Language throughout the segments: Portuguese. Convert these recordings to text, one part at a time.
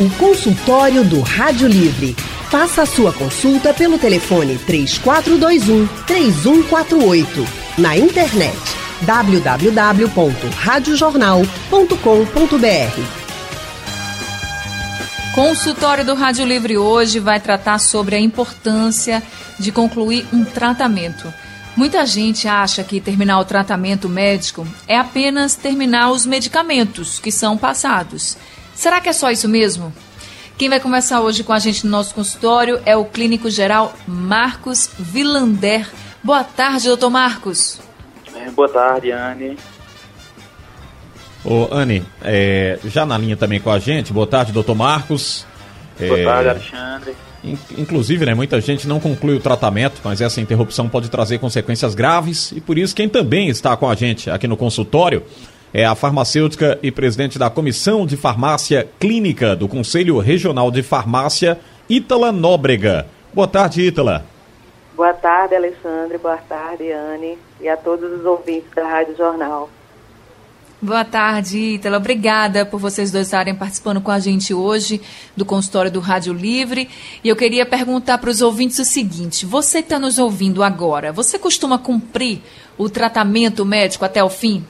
O consultório do Rádio Livre. Faça a sua consulta pelo telefone 3421 3148. Na internet www.radiojornal.com.br. Consultório do Rádio Livre hoje vai tratar sobre a importância de concluir um tratamento. Muita gente acha que terminar o tratamento médico é apenas terminar os medicamentos que são passados. Será que é só isso mesmo? Quem vai conversar hoje com a gente no nosso consultório é o clínico geral Marcos Vilander. Boa tarde, doutor Marcos. É, boa tarde, Anne. Ô, Anne, é, já na linha também com a gente, boa tarde, doutor Marcos. Boa é, tarde, Alexandre. Inclusive, né, muita gente não conclui o tratamento, mas essa interrupção pode trazer consequências graves e por isso quem também está com a gente aqui no consultório é a farmacêutica e presidente da Comissão de Farmácia Clínica do Conselho Regional de Farmácia, Ítala Nóbrega. Boa tarde, Ítala. Boa tarde, Alexandre. Boa tarde, Anne. E a todos os ouvintes da Rádio Jornal. Boa tarde, Ítala. Obrigada por vocês dois estarem participando com a gente hoje do consultório do Rádio Livre. E eu queria perguntar para os ouvintes o seguinte: você que está nos ouvindo agora, você costuma cumprir o tratamento médico até o fim?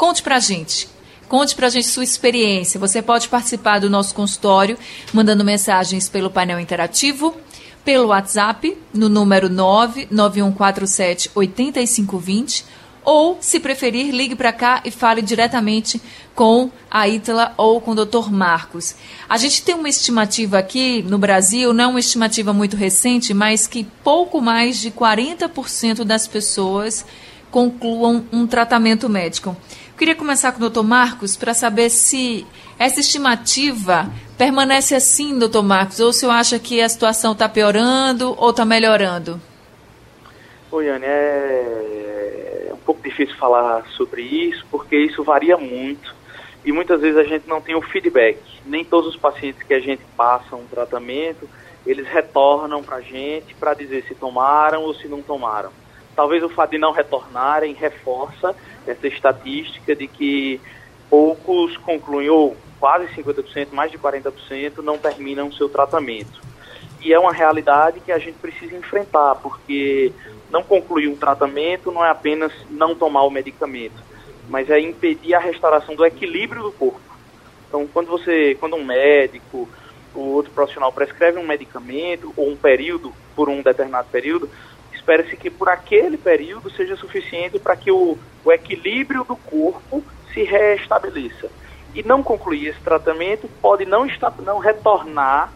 Conte para a gente. Conte para a gente sua experiência. Você pode participar do nosso consultório mandando mensagens pelo painel interativo, pelo WhatsApp, no número 99147 8520 ou, se preferir, ligue para cá e fale diretamente com a Ítala ou com o Dr. Marcos. A gente tem uma estimativa aqui no Brasil, não uma estimativa muito recente, mas que pouco mais de 40% das pessoas concluam um tratamento médico. Queria começar com o Dr. Marcos para saber se essa estimativa permanece assim, Dr. Marcos, ou se eu acha que a situação está piorando ou está melhorando. Oi, Anne, é pouco difícil falar sobre isso, porque isso varia muito e muitas vezes a gente não tem o feedback. Nem todos os pacientes que a gente passa um tratamento, eles retornam para a gente para dizer se tomaram ou se não tomaram. Talvez o fato de não retornarem reforça essa estatística de que poucos concluem, ou quase 50%, mais de 40%, não terminam o seu tratamento. E é uma realidade que a gente precisa enfrentar, porque não concluir um tratamento não é apenas não tomar o medicamento, mas é impedir a restauração do equilíbrio do corpo. Então, quando você, quando um médico ou outro profissional prescreve um medicamento ou um período por um determinado período, espera-se que por aquele período seja suficiente para que o, o equilíbrio do corpo se restabeleça. E não concluir esse tratamento pode não, estar, não retornar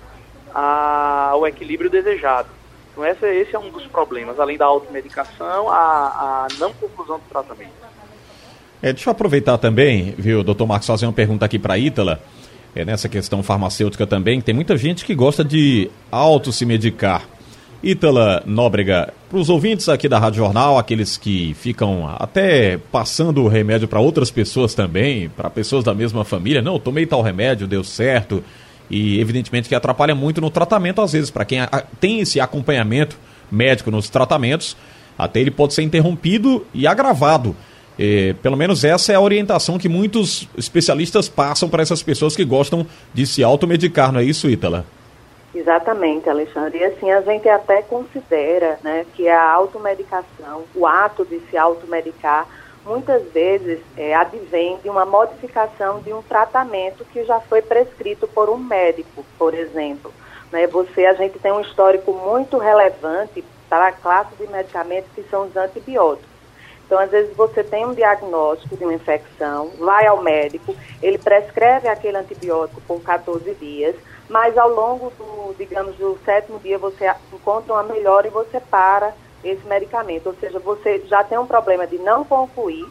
ao equilíbrio desejado. Então esse, esse é um dos problemas, além da automedicação, a, a não conclusão do tratamento. É, deixa eu aproveitar também, viu, doutor Marcos, fazer uma pergunta aqui para a Ítala, é, nessa questão farmacêutica também, tem muita gente que gosta de auto se medicar. Ítala Nóbrega, para os ouvintes aqui da Rádio Jornal, aqueles que ficam até passando o remédio para outras pessoas também, para pessoas da mesma família, não, tomei tal remédio, deu certo, e evidentemente que atrapalha muito no tratamento às vezes para quem tem esse acompanhamento médico nos tratamentos até ele pode ser interrompido e agravado é, pelo menos essa é a orientação que muitos especialistas passam para essas pessoas que gostam de se automedicar, não é isso, Ítala? Exatamente, Alexandre. E assim, a gente até considera né, que a automedicação, o ato de se automedicar, muitas vezes é, advém de uma modificação de um tratamento que já foi prescrito por um médico, por exemplo. Né? Você, a gente tem um histórico muito relevante para a classe de medicamentos que são os antibióticos. Então, às vezes, você tem um diagnóstico de uma infecção, vai ao médico, ele prescreve aquele antibiótico por 14 dias, mas ao longo do, digamos, do sétimo dia você encontra uma melhora e você para esse medicamento. Ou seja, você já tem um problema de não concluir,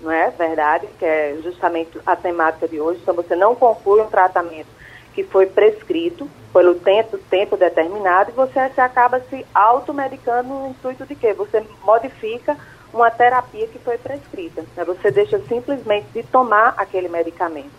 não é verdade? Que é justamente a temática de hoje. Então, você não conclui um tratamento que foi prescrito pelo tempo, tempo determinado e você se acaba se automedicando no intuito de quê? Você modifica uma terapia que foi prescrita. Né? Você deixa simplesmente de tomar aquele medicamento.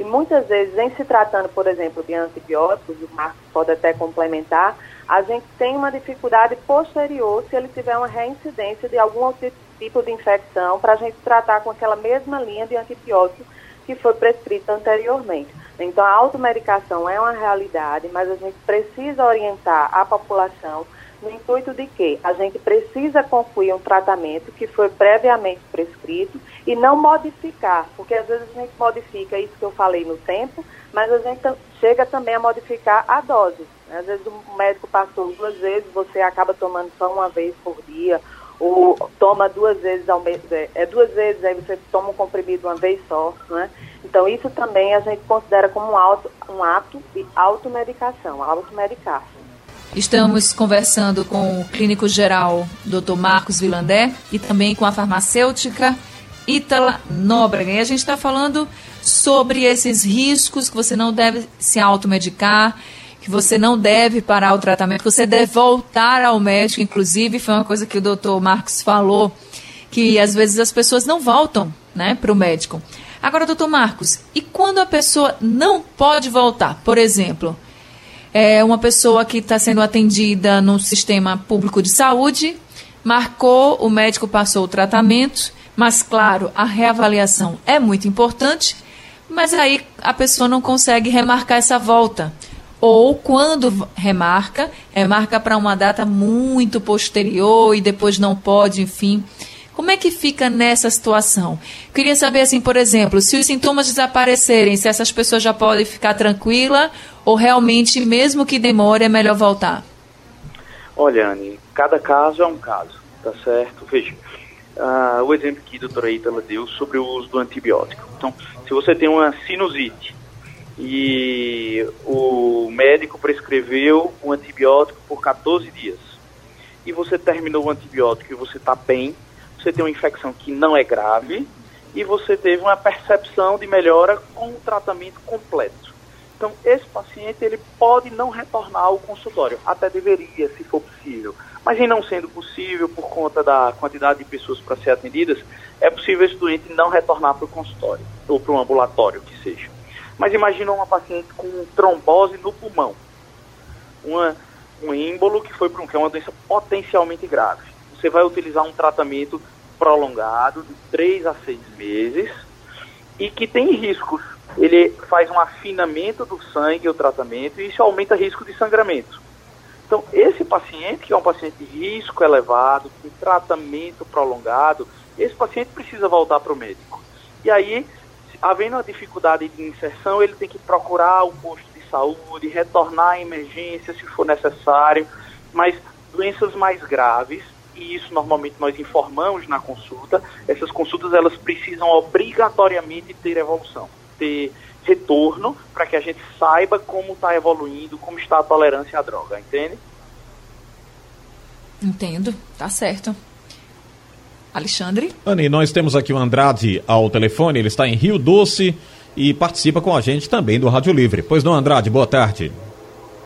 E muitas vezes, em se tratando, por exemplo, de antibióticos, o Marcos pode até complementar, a gente tem uma dificuldade posterior se ele tiver uma reincidência de algum tipo de infecção para a gente tratar com aquela mesma linha de antibiótico que foi prescrita anteriormente. Então, a automedicação é uma realidade, mas a gente precisa orientar a população no intuito de que a gente precisa concluir um tratamento que foi previamente prescrito e não modificar, porque às vezes a gente modifica isso que eu falei no tempo, mas a gente chega também a modificar a dose. Né? Às vezes o médico passou duas vezes, você acaba tomando só uma vez por dia, ou toma duas vezes ao mês, é, é duas vezes, aí você toma um comprimido uma vez só, né? Então isso também a gente considera como um, auto, um ato de automedicação, automedicar-se. Estamos conversando com o clínico geral Dr. Marcos Vilandé e também com a farmacêutica Ítala Nóbrega. E a gente está falando sobre esses riscos que você não deve se automedicar, que você não deve parar o tratamento, que você deve voltar ao médico. Inclusive, foi uma coisa que o doutor Marcos falou, que às vezes as pessoas não voltam né, para o médico. Agora, doutor Marcos, e quando a pessoa não pode voltar? Por exemplo, é uma pessoa que está sendo atendida no sistema público de saúde, marcou, o médico passou o tratamento, mas claro, a reavaliação é muito importante, mas aí a pessoa não consegue remarcar essa volta. Ou quando remarca, remarca para uma data muito posterior e depois não pode, enfim. Como é que fica nessa situação? Queria saber, assim, por exemplo, se os sintomas desaparecerem, se essas pessoas já podem ficar tranquila ou realmente, mesmo que demore, é melhor voltar? Olha, Anne, cada caso é um caso, tá certo? Veja, uh, o exemplo que a doutora Itala deu sobre o uso do antibiótico. Então, se você tem uma sinusite e o médico prescreveu um antibiótico por 14 dias e você terminou o antibiótico e você está bem, você tem uma infecção que não é grave e você teve uma percepção de melhora com o tratamento completo. Então, esse paciente ele pode não retornar ao consultório, até deveria, se for possível. Mas em não sendo possível, por conta da quantidade de pessoas para ser atendidas, é possível esse doente não retornar para o consultório, ou para um ambulatório, que seja. Mas imagina uma paciente com trombose no pulmão, uma, um êmbolo que foi para um, que é uma doença potencialmente grave você vai utilizar um tratamento prolongado de 3 a 6 meses e que tem riscos. Ele faz um afinamento do sangue, o tratamento, e isso aumenta o risco de sangramento. Então, esse paciente, que é um paciente de risco elevado, com tratamento prolongado, esse paciente precisa voltar para o médico. E aí, havendo a dificuldade de inserção, ele tem que procurar o posto de saúde, retornar à emergência se for necessário, mas doenças mais graves, e isso normalmente nós informamos na consulta, essas consultas elas precisam obrigatoriamente ter evolução, ter retorno para que a gente saiba como está evoluindo, como está a tolerância à droga, entende? Entendo, tá certo. Alexandre? Anny, nós temos aqui o Andrade ao telefone, ele está em Rio Doce e participa com a gente também do Rádio Livre. Pois não, Andrade, boa tarde.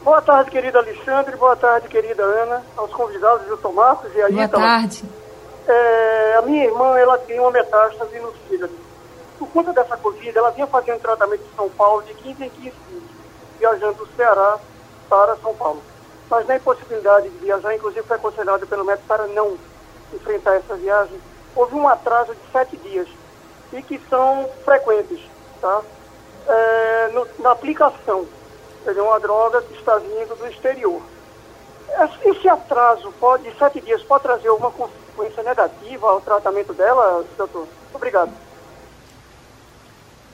Boa tarde, querido Alexandre. Boa tarde, querida Ana. Aos convidados, Wilton Marcos e a Boa tarde. É, a minha irmã, ela tem uma metástase no fígado. Por conta dessa Covid, ela vinha fazendo tratamento em São Paulo de 15 em 15 dias, viajando do Ceará para São Paulo. Mas na impossibilidade de viajar, inclusive foi aconselhado pelo médico para não enfrentar essa viagem, houve um atraso de sete dias e que são frequentes, tá? É, no, na aplicação é uma droga que está vindo do exterior. Esse atraso pode, de sete dias pode trazer alguma consequência negativa ao tratamento dela, doutor? Obrigado.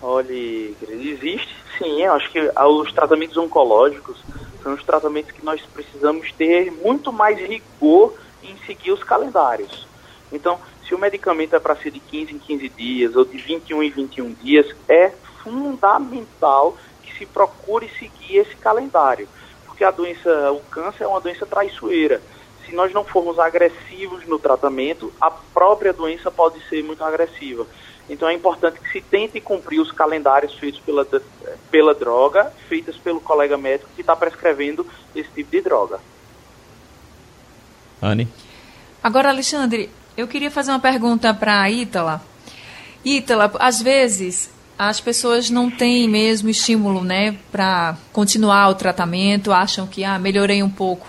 Olha, existe sim. Acho que os tratamentos oncológicos são os tratamentos que nós precisamos ter muito mais rigor em seguir os calendários. Então, se o medicamento é para ser de 15 em 15 dias ou de 21 em 21 dias, é fundamental se procure seguir esse calendário, porque a doença, o câncer é uma doença traiçoeira. Se nós não formos agressivos no tratamento, a própria doença pode ser muito agressiva. Então é importante que se tente cumprir os calendários feitos pela, pela droga, feitos pelo colega médico que está prescrevendo esse tipo de droga. Anne? Agora, Alexandre, eu queria fazer uma pergunta para a Ítala. Ítala, às vezes as pessoas não têm mesmo estímulo, né, para continuar o tratamento, acham que ah, melhorei um pouco,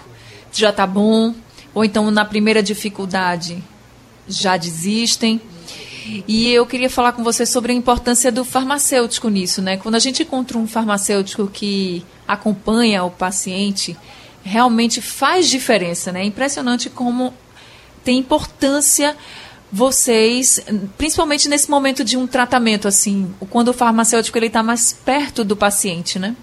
já está bom, ou então na primeira dificuldade já desistem. E eu queria falar com você sobre a importância do farmacêutico nisso, né? Quando a gente encontra um farmacêutico que acompanha o paciente, realmente faz diferença, né? É impressionante como tem importância vocês, principalmente nesse momento de um tratamento, assim, quando o farmacêutico ele está mais perto do paciente, né?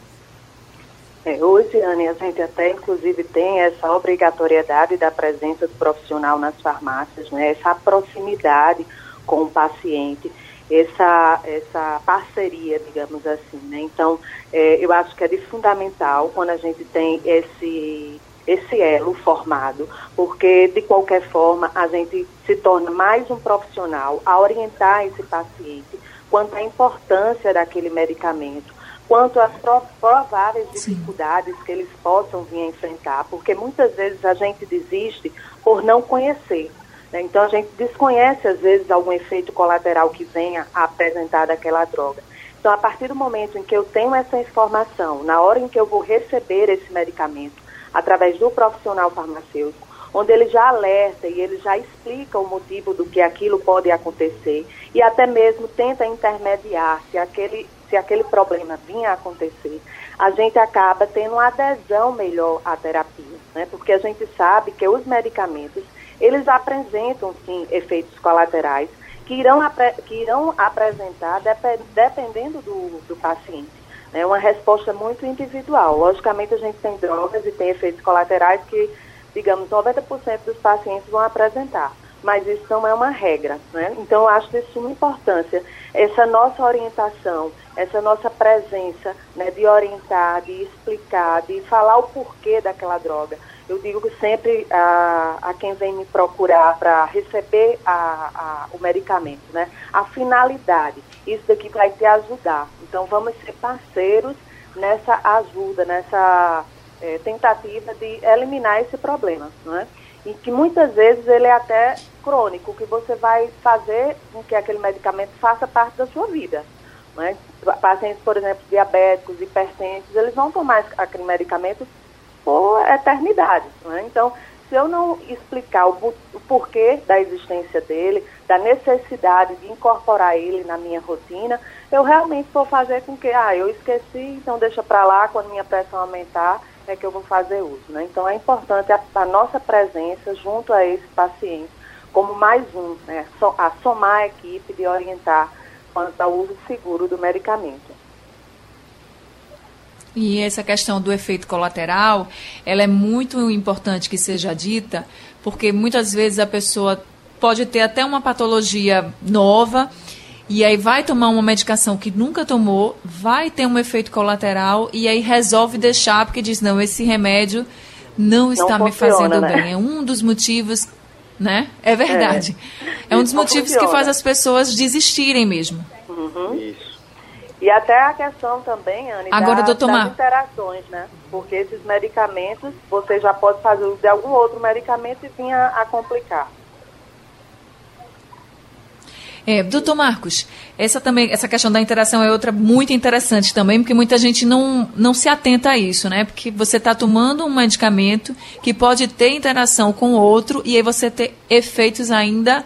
É, hoje, Anne, a gente até inclusive tem essa obrigatoriedade da presença do profissional nas farmácias, né? Essa proximidade com o paciente, essa, essa parceria, digamos assim, né? Então, é, eu acho que é de fundamental quando a gente tem esse esse elo formado, porque de qualquer forma a gente se torna mais um profissional a orientar esse paciente quanto à importância daquele medicamento, quanto às prováveis dificuldades Sim. que eles possam vir a enfrentar, porque muitas vezes a gente desiste por não conhecer. Né? Então a gente desconhece às vezes algum efeito colateral que venha a apresentar daquela droga. Então, a partir do momento em que eu tenho essa informação, na hora em que eu vou receber esse medicamento, através do profissional farmacêutico, onde ele já alerta e ele já explica o motivo do que aquilo pode acontecer e até mesmo tenta intermediar se aquele, se aquele problema vinha a acontecer, a gente acaba tendo uma adesão melhor à terapia, né? porque a gente sabe que os medicamentos, eles apresentam sim efeitos colaterais que irão, que irão apresentar dependendo do, do paciente. É uma resposta muito individual. Logicamente, a gente tem drogas e tem efeitos colaterais que, digamos, 90% dos pacientes vão apresentar, mas isso não é uma regra. Né? Então, eu acho de suma importância essa nossa orientação, essa nossa presença né, de orientar, de explicar, de falar o porquê daquela droga. Eu digo que sempre a, a quem vem me procurar para receber a, a, o medicamento, né, a finalidade, isso daqui vai te ajudar. Então, vamos ser parceiros nessa ajuda, nessa é, tentativa de eliminar esse problema, não é? E que muitas vezes ele é até crônico, que você vai fazer com que aquele medicamento faça parte da sua vida. Não é? Pacientes, por exemplo, diabéticos, hipertensos, eles vão tomar aquele medicamento por eternidade. É? Então, se eu não explicar o, o, porquê da existência dele, da necessidade de incorporar ele na minha rotina, eu realmente vou fazer com que, ah, eu esqueci, então deixa para lá, quando minha pressão aumentar, é que eu vou fazer uso. Né? Então é importante a, a nossa presença junto a esse paciente, como mais um, né? a somar a equipe de orientar quanto ao uso seguro do medicamento. E essa questão do efeito colateral, ela é muito importante que seja dita, porque muitas vezes a pessoa pode ter até uma patologia nova e aí vai tomar uma medicação que nunca tomou, vai ter um efeito colateral e aí resolve deixar porque diz não, esse remédio não está não me fazendo né? bem. É um dos motivos, né? É verdade. É, é um dos motivos funciona. que faz as pessoas desistirem mesmo. Uhum. Isso. E até a questão também, Anne, Agora, da, doutor das interações, né? Porque esses medicamentos, você já pode fazer uso de algum outro medicamento e vir a, a complicar. É, doutor Marcos, essa também, essa questão da interação é outra muito interessante também, porque muita gente não, não se atenta a isso, né? Porque você está tomando um medicamento que pode ter interação com outro e aí você ter efeitos ainda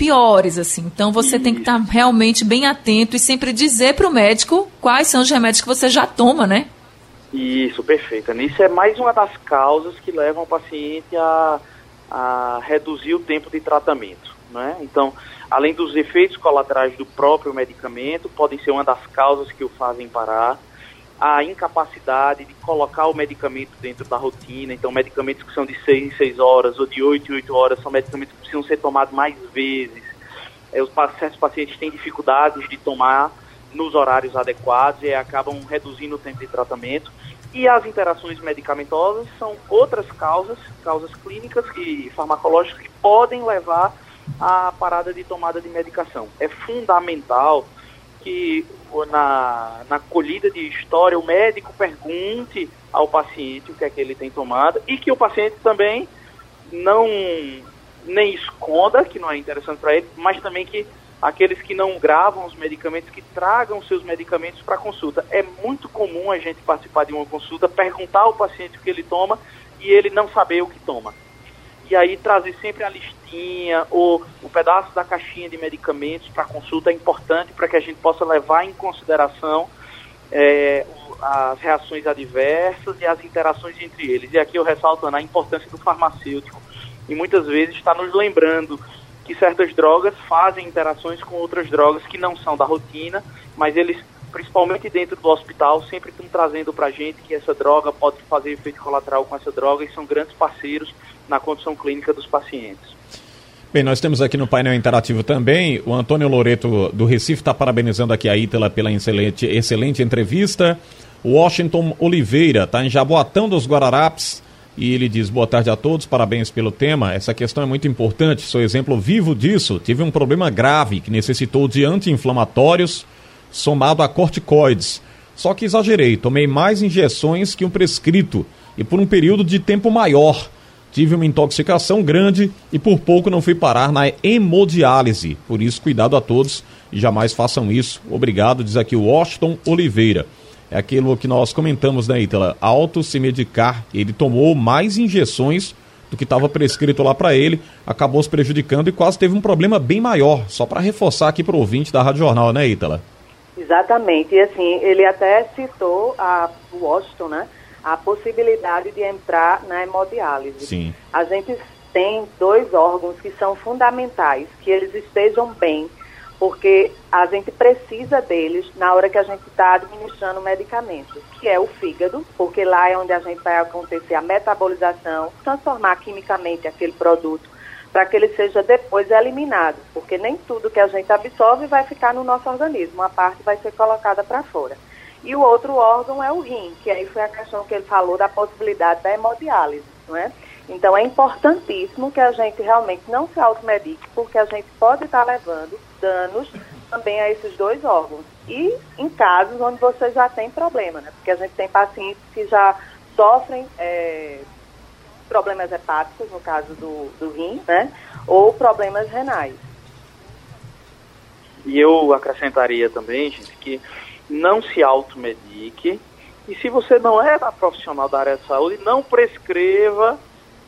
piores, assim. Então você Isso. tem que estar tá realmente bem atento e sempre dizer para o médico quais são os remédios que você já toma, né? Isso, perfeito. Isso é mais uma das causas que levam o paciente a, a reduzir o tempo de tratamento. Né? Então, além dos efeitos colaterais do próprio medicamento, podem ser uma das causas que o fazem parar a incapacidade de colocar o medicamento dentro da rotina. Então, medicamentos que são de 6 em 6 horas ou de 8 em 8 horas são medicamentos que precisam ser tomados mais vezes. É, os certos pacientes têm dificuldades de tomar nos horários adequados e acabam reduzindo o tempo de tratamento. E as interações medicamentosas são outras causas, causas clínicas e farmacológicas que podem levar à parada de tomada de medicação. É fundamental que na, na colhida de história o médico pergunte ao paciente o que é que ele tem tomado e que o paciente também não nem esconda, que não é interessante para ele, mas também que aqueles que não gravam os medicamentos, que tragam seus medicamentos para consulta. É muito comum a gente participar de uma consulta, perguntar ao paciente o que ele toma e ele não saber o que toma. E aí trazer sempre a listinha ou o um pedaço da caixinha de medicamentos para consulta é importante para que a gente possa levar em consideração é, as reações adversas e as interações entre eles. E aqui eu ressalto a importância do farmacêutico e muitas vezes está nos lembrando que certas drogas fazem interações com outras drogas que não são da rotina, mas eles, principalmente dentro do hospital, sempre estão trazendo para a gente que essa droga pode fazer efeito colateral com essa droga e são grandes parceiros na condição clínica dos pacientes. Bem, nós temos aqui no painel interativo também o Antônio Loreto do Recife está parabenizando aqui a Ítala pela excelente, excelente entrevista. Washington Oliveira está em Jaboatão dos Guararapes e ele diz: Boa tarde a todos, parabéns pelo tema. Essa questão é muito importante, sou exemplo vivo disso. Tive um problema grave que necessitou de anti-inflamatórios somado a corticoides. Só que exagerei, tomei mais injeções que um prescrito e por um período de tempo maior tive uma intoxicação grande e por pouco não fui parar na hemodiálise. Por isso, cuidado a todos e jamais façam isso. Obrigado, diz aqui o Washington Oliveira. É aquilo que nós comentamos, né, Ítala? Auto se medicar. Ele tomou mais injeções do que estava prescrito lá para ele, acabou se prejudicando e quase teve um problema bem maior. Só para reforçar aqui para o ouvinte da Rádio Jornal, né, Ítala? Exatamente. E assim, ele até citou a Washington, né? a possibilidade de entrar na hemodiálise. Sim. A gente tem dois órgãos que são fundamentais, que eles estejam bem, porque a gente precisa deles na hora que a gente está administrando o medicamento, que é o fígado, porque lá é onde a gente vai acontecer a metabolização, transformar quimicamente aquele produto para que ele seja depois eliminado, porque nem tudo que a gente absorve vai ficar no nosso organismo, uma parte vai ser colocada para fora. E o outro órgão é o rim, que aí foi a questão que ele falou da possibilidade da hemodiálise, não é? Então é importantíssimo que a gente realmente não se automedique, porque a gente pode estar levando danos também a esses dois órgãos. E em casos onde você já tem problema, né? Porque a gente tem pacientes que já sofrem é, problemas hepáticos, no caso do, do rim, né? Ou problemas renais. E eu acrescentaria também, gente, que não se automedique. E se você não é profissional da área de saúde, não prescreva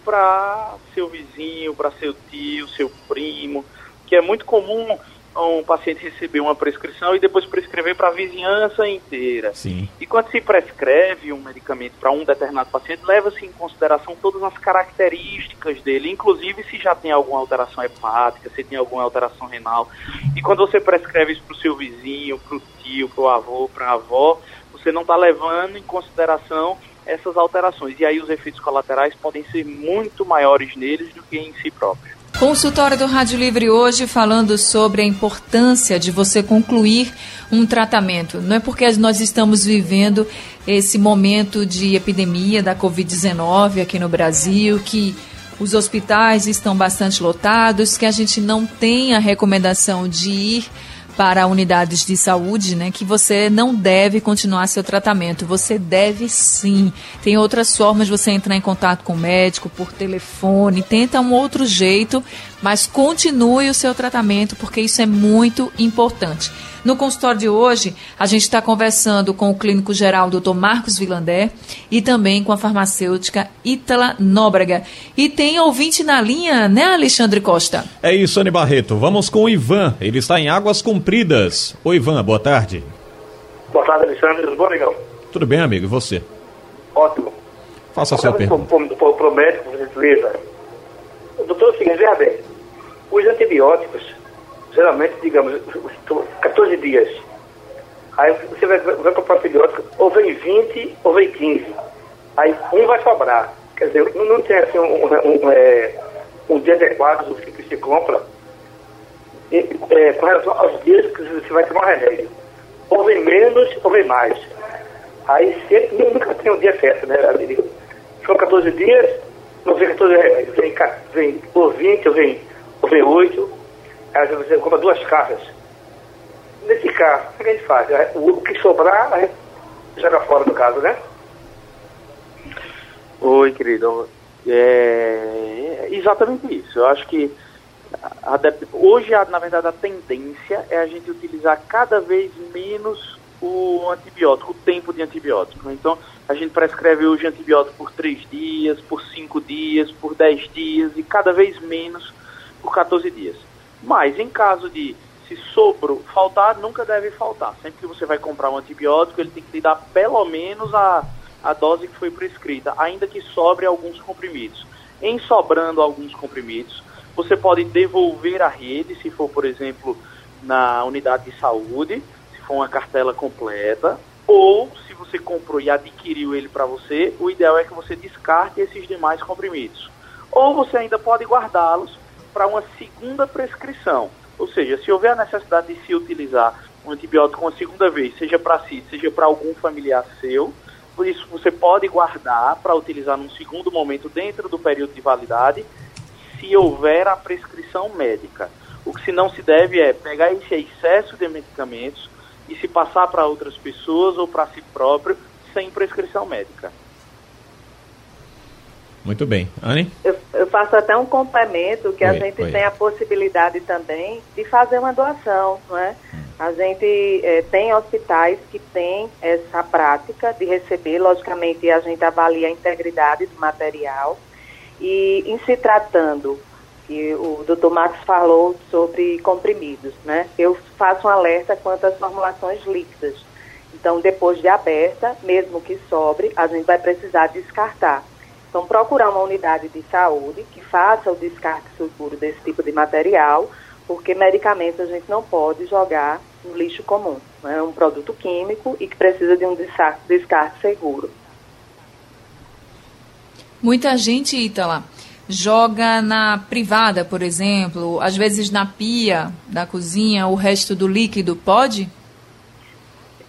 para seu vizinho, para seu tio, seu primo, que é muito comum um paciente receber uma prescrição e depois prescrever para a vizinhança inteira. Sim. E quando se prescreve um medicamento para um determinado paciente, leva-se em consideração todas as características dele, inclusive se já tem alguma alteração hepática, se tem alguma alteração renal. E quando você prescreve isso para o seu vizinho, para o tio, para o avô, para a avó, você não está levando em consideração essas alterações. E aí os efeitos colaterais podem ser muito maiores neles do que em si próprios. Consultório do Rádio Livre hoje falando sobre a importância de você concluir um tratamento. Não é porque nós estamos vivendo esse momento de epidemia da Covid-19 aqui no Brasil que os hospitais estão bastante lotados, que a gente não tem a recomendação de ir para unidades de saúde, né, que você não deve continuar seu tratamento. Você deve sim. Tem outras formas de você entrar em contato com o médico por telefone, tenta um outro jeito, mas continue o seu tratamento porque isso é muito importante. No consultório de hoje, a gente está conversando com o clínico geral Dr. Marcos Vilandé e também com a farmacêutica Ítala Nóbrega. E tem ouvinte na linha, né, Alexandre Costa? É isso, Anne Barreto. Vamos com o Ivan. Ele está em Águas Compridas. Oi, Ivan, boa tarde. Boa tarde, Alexandre. Tudo bom, legal? Tudo bem, amigo. E você? Ótimo. Faça a sua pergunta. Para o médico, por gentileza. Doutor, é o seguinte, veja bem. Os antibióticos geralmente, digamos, 14 dias. Aí você vai, vai comprar antibiótico, ou vem 20 ou vem 15. Aí um vai sobrar. Quer dizer, não, tem assim um, um, um, é, um dia adequado do que se compra é, com relação aos dias que você vai tomar remédio. Ou vem menos ou vem mais. Aí sempre, nunca tem um dia certo, né? São 14 dias, não vem 14 remédios. Vem, vem ou 20 ou vem, ou vem 8 Aí você compra duas caixas. Nesse caso, o que a gente faz? O que sobrar, a gente joga fora no caso, né? Oi, querido. É exatamente isso. Eu acho que a, hoje, a, na verdade, a tendência é a gente utilizar cada vez menos o antibiótico, o tempo de antibiótico. Então, a gente prescreve hoje antibiótico por 3 dias, por 5 dias, por 10 dias e cada vez menos por 14 dias. Mas, em caso de se sobrou, faltar, nunca deve faltar. Sempre que você vai comprar um antibiótico, ele tem que lhe dar pelo menos a, a dose que foi prescrita, ainda que sobre alguns comprimidos. Em sobrando alguns comprimidos, você pode devolver à rede, se for, por exemplo, na unidade de saúde, se for uma cartela completa, ou se você comprou e adquiriu ele para você, o ideal é que você descarte esses demais comprimidos. Ou você ainda pode guardá-los para uma segunda prescrição. Ou seja, se houver a necessidade de se utilizar um antibiótico uma segunda vez, seja para si, seja para algum familiar seu, por isso, você pode guardar para utilizar num segundo momento dentro do período de validade, se houver a prescrição médica. O que se não se deve é pegar esse excesso de medicamentos e se passar para outras pessoas ou para si próprio sem prescrição médica. Muito bem. Anne? Eu, eu faço até um complemento que oi, a gente oi. tem a possibilidade também de fazer uma doação, não é? Hum. A gente é, tem hospitais que têm essa prática de receber, logicamente a gente avalia a integridade do material e em se tratando, que o doutor Max falou sobre comprimidos, né? Eu faço um alerta quanto às formulações líquidas. Então, depois de aberta, mesmo que sobre, a gente vai precisar descartar. Então, procurar uma unidade de saúde que faça o descarte seguro desse tipo de material, porque medicamentos a gente não pode jogar no lixo comum. Né? É um produto químico e que precisa de um descarte seguro. Muita gente, Ítala, joga na privada, por exemplo, às vezes na pia da cozinha, o resto do líquido, pode?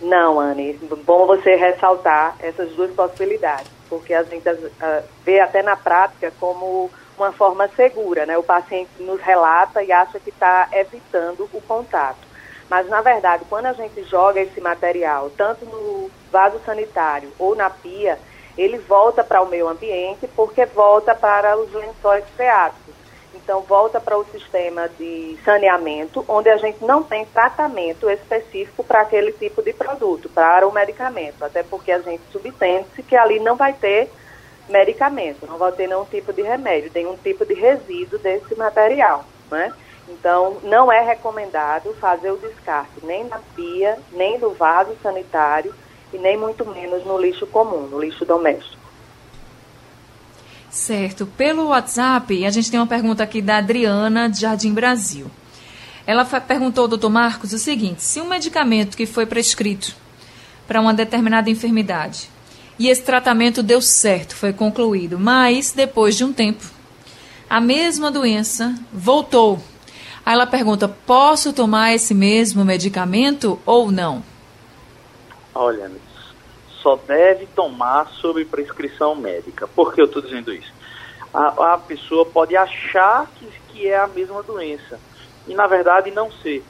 Não, Anne. Bom você ressaltar essas duas possibilidades porque a gente uh, vê até na prática como uma forma segura, né? O paciente nos relata e acha que está evitando o contato. Mas, na verdade, quando a gente joga esse material, tanto no vaso sanitário ou na pia, ele volta para o meio ambiente porque volta para os lençóis freáticos. Então, volta para o sistema de saneamento, onde a gente não tem tratamento específico para aquele tipo de produto, para o medicamento, até porque a gente subtende-se que ali não vai ter medicamento, não vai ter nenhum tipo de remédio, nenhum tipo de resíduo desse material, né? Então, não é recomendado fazer o descarte nem na pia, nem no vaso sanitário e nem muito menos no lixo comum, no lixo doméstico. Certo. Pelo WhatsApp, a gente tem uma pergunta aqui da Adriana, de Jardim Brasil. Ela perguntou ao doutor Marcos o seguinte: se um medicamento que foi prescrito para uma determinada enfermidade e esse tratamento deu certo, foi concluído, mas depois de um tempo a mesma doença voltou. Aí ela pergunta: posso tomar esse mesmo medicamento ou não? Olha, só deve tomar sob prescrição médica. Por que eu estou dizendo isso? A, a, pessoa pode achar que, que é a mesma doença e, na verdade, não ser.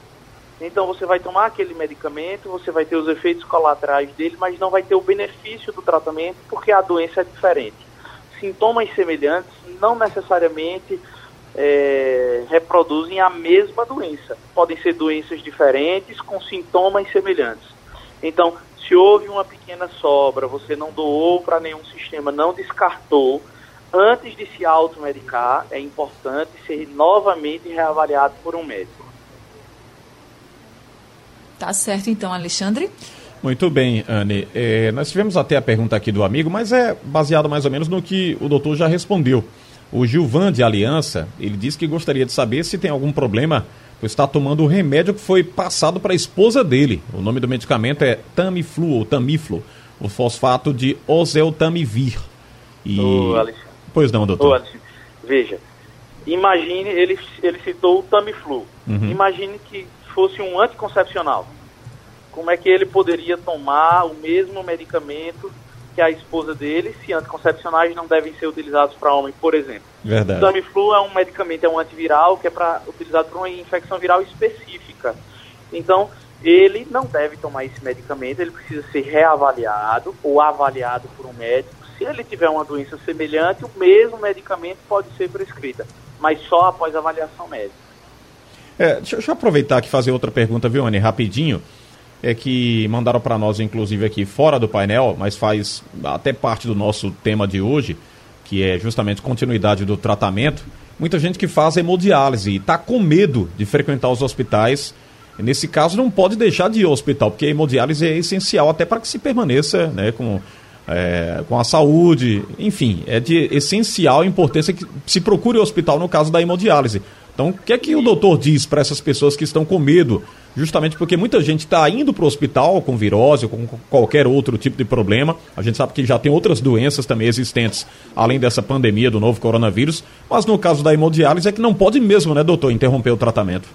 Então, você vai tomar aquele medicamento, você vai ter os efeitos colaterais dele, mas não vai ter o benefício do tratamento porque a doença é diferente. Sintomas semelhantes não necessariamente é, reproduzem a mesma doença. Podem ser doenças diferentes com sintomas semelhantes. Então, se houve uma pequena sobra, você não doou para nenhum sistema, não descartou, antes de se automedicar, é importante ser novamente reavaliado por um médico. Tá certo então, Alexandre. Muito bem, Anne. É, nós tivemos até a pergunta aqui do amigo, mas é baseado mais ou menos no que o doutor já respondeu. O Gilvan de Aliança, ele disse que gostaria de saber se tem algum problema está tomando o remédio que foi passado para a esposa dele. O nome do medicamento é Tamiflu ou Tamiflu, o fosfato de oseltamivir. E... Ô, pois não, doutor. Ô, veja, imagine, ele, ele citou o Tamiflu. Uhum. Imagine que fosse um anticoncepcional. Como é que ele poderia tomar o mesmo medicamento que a esposa dele, se anticoncepcionais não devem ser utilizados para homem, por exemplo. Verdade. O Tamiflu é um medicamento, é um antiviral que é para utilizado para uma infecção viral específica. Então, ele não deve tomar esse medicamento, ele precisa ser reavaliado ou avaliado por um médico. Se ele tiver uma doença semelhante, o mesmo medicamento pode ser prescrito, mas só após avaliação médica. É, deixa, deixa eu aproveitar aqui e fazer outra pergunta, viu, Anne, rapidinho. É que mandaram para nós, inclusive aqui fora do painel, mas faz até parte do nosso tema de hoje, que é justamente continuidade do tratamento. Muita gente que faz hemodiálise e está com medo de frequentar os hospitais. Nesse caso, não pode deixar de ir ao hospital, porque a hemodiálise é essencial até para que se permaneça né, com, é, com a saúde. Enfim, é de essencial importância que se procure o hospital no caso da hemodiálise. Então, o que é que o doutor diz para essas pessoas que estão com medo justamente porque muita gente está indo para o hospital com virose ou com qualquer outro tipo de problema. A gente sabe que já tem outras doenças também existentes, além dessa pandemia do novo coronavírus, mas no caso da hemodiálise é que não pode mesmo, né, doutor, interromper o tratamento.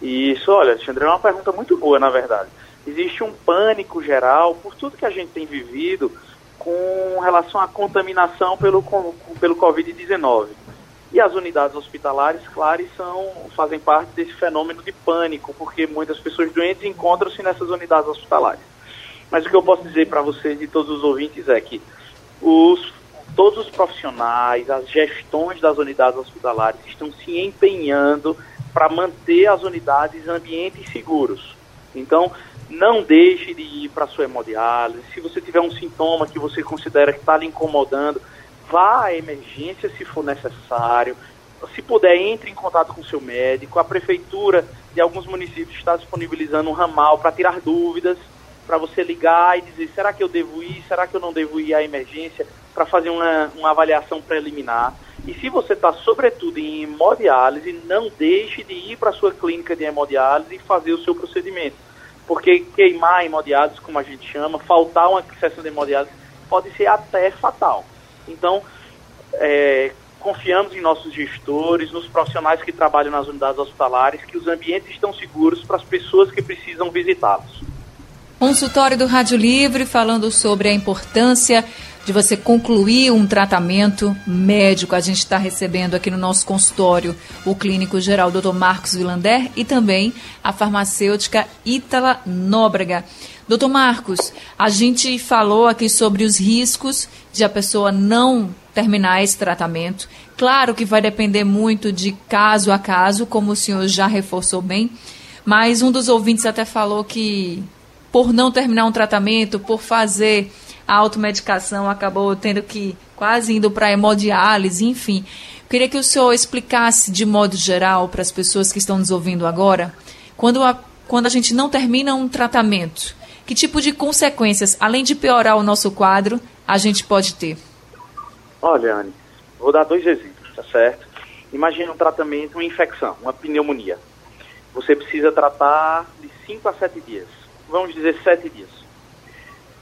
Isso, olha, Alexandre, é uma pergunta muito boa, na verdade. Existe um pânico geral por tudo que a gente tem vivido com relação à contaminação pelo, pelo Covid-19. E as unidades hospitalares, claro, são, fazem parte desse fenômeno de pânico, porque muitas pessoas doentes encontram-se nessas unidades hospitalares. Mas o que eu posso dizer para vocês e todos os ouvintes é que os, todos os profissionais, as gestões das unidades hospitalares estão se empenhando para manter as unidades ambientes seguros. Então, não deixe de ir para a sua hemodiálise. Se você tiver um sintoma que você considera que está lhe incomodando, vá à emergência se for necessário. Se puder, entre em contato com seu médico. A prefeitura de alguns municípios está disponibilizando um ramal para tirar dúvidas, para você ligar e dizer: será que eu devo ir? Será que eu não devo ir à emergência? Para fazer uma, uma avaliação preliminar. E se você está, sobretudo, em hemodiálise, não deixe de ir para a sua clínica de hemodiálise e fazer o seu procedimento. Porque queimar hemodiálise, como a gente chama, faltar uma sessão de hemodiálise, pode ser até fatal. Então, é, confiamos em nossos gestores, nos profissionais que trabalham nas unidades hospitalares, que os ambientes estão seguros para as pessoas que precisam visitá-los. Consultório do Rádio Livre falando sobre a importância de você concluir um tratamento médico. A gente está recebendo aqui no nosso consultório o clínico geral Dr. Marcos Vilander e também a farmacêutica Ítala Nóbrega. Doutor Marcos, a gente falou aqui sobre os riscos de a pessoa não terminar esse tratamento. Claro que vai depender muito de caso a caso, como o senhor já reforçou bem, mas um dos ouvintes até falou que por não terminar um tratamento, por fazer a automedicação, acabou tendo que quase indo para hemodiálise, enfim. Queria que o senhor explicasse de modo geral para as pessoas que estão nos ouvindo agora, quando a, quando a gente não termina um tratamento, que tipo de consequências, além de piorar o nosso quadro, a gente pode ter? Olha, Anne, vou dar dois exemplos, tá certo? Imagina um tratamento, uma infecção, uma pneumonia. Você precisa tratar de 5 a 7 dias. Vamos dizer 7 dias.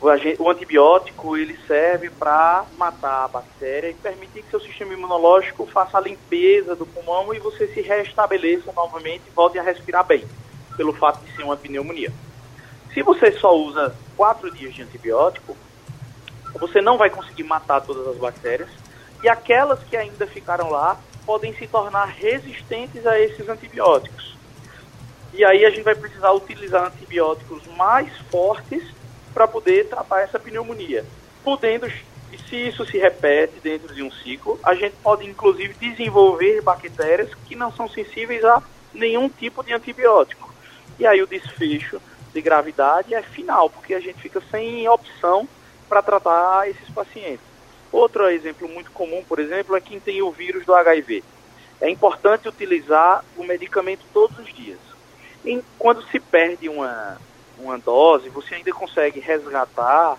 O, antibiótico ele serve para matar a bactéria e permitir que seu sistema imunológico faça a limpeza do pulmão e você se restabeleça novamente e volte a respirar bem, pelo fato de ser uma pneumonia. Se você só usa quatro dias de antibiótico, você não vai conseguir matar todas as bactérias e aquelas que ainda ficaram lá podem se tornar resistentes a esses antibióticos. E aí a gente vai precisar utilizar antibióticos mais fortes para poder tratar essa pneumonia. Podendo, se isso se repete dentro de um ciclo, a gente pode inclusive desenvolver bactérias que não são sensíveis a nenhum tipo de antibiótico. E aí o desfecho de gravidade é final, porque a gente fica sem opção para tratar esses pacientes. Outro exemplo muito comum, por exemplo, é quem tem o vírus do HIV. É importante utilizar o medicamento todos os dias. E quando se perde uma, uma dose, você ainda consegue resgatar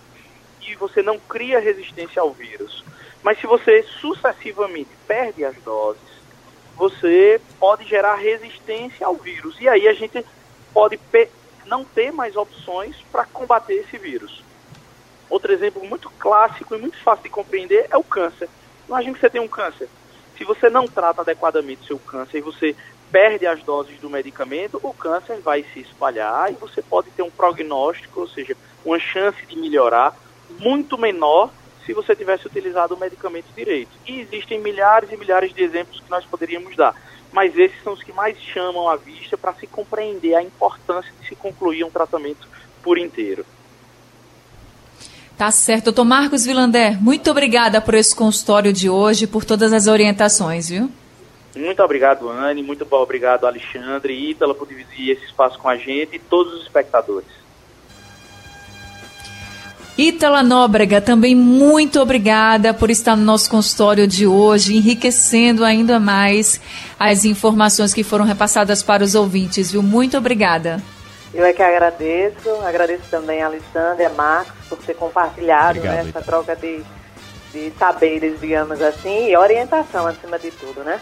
e você não cria resistência ao vírus. Mas se você sucessivamente perde as doses, você pode gerar resistência ao vírus. E aí a gente pode não ter mais opções para combater esse vírus. Outro exemplo muito clássico e muito fácil de compreender é o câncer. Imagina que você tem um câncer. Se você não trata adequadamente seu câncer e você perde as doses do medicamento, o câncer vai se espalhar e você pode ter um prognóstico, ou seja, uma chance de melhorar muito menor se você tivesse utilizado o medicamento direito. E existem milhares e milhares de exemplos que nós poderíamos dar mas esses são os que mais chamam a vista para se compreender a importância de se concluir um tratamento por inteiro. Tá certo. Doutor Marcos Vilander, muito obrigada por esse consultório de hoje, por todas as orientações, viu? Muito obrigado, Anne. Muito obrigado, Alexandre e Ítala, por dividir esse espaço com a gente e todos os espectadores. Ítala Nóbrega, também muito obrigada por estar no nosso consultório de hoje, enriquecendo ainda mais as informações que foram repassadas para os ouvintes, viu? Muito obrigada. Eu é que agradeço, agradeço também a Alexandre e a Marcos por ter compartilhado Obrigado, né, essa troca de, de saberes, digamos assim, e orientação acima de tudo, né?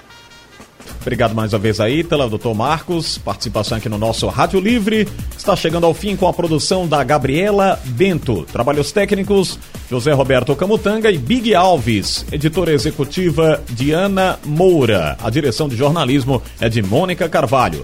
Obrigado mais uma vez a Ítala, doutor Marcos, participação aqui no nosso Rádio Livre. Está chegando ao fim com a produção da Gabriela Bento. Trabalhos técnicos, José Roberto Camutanga e Big Alves. Editora executiva, Diana Moura. A direção de jornalismo é de Mônica Carvalho.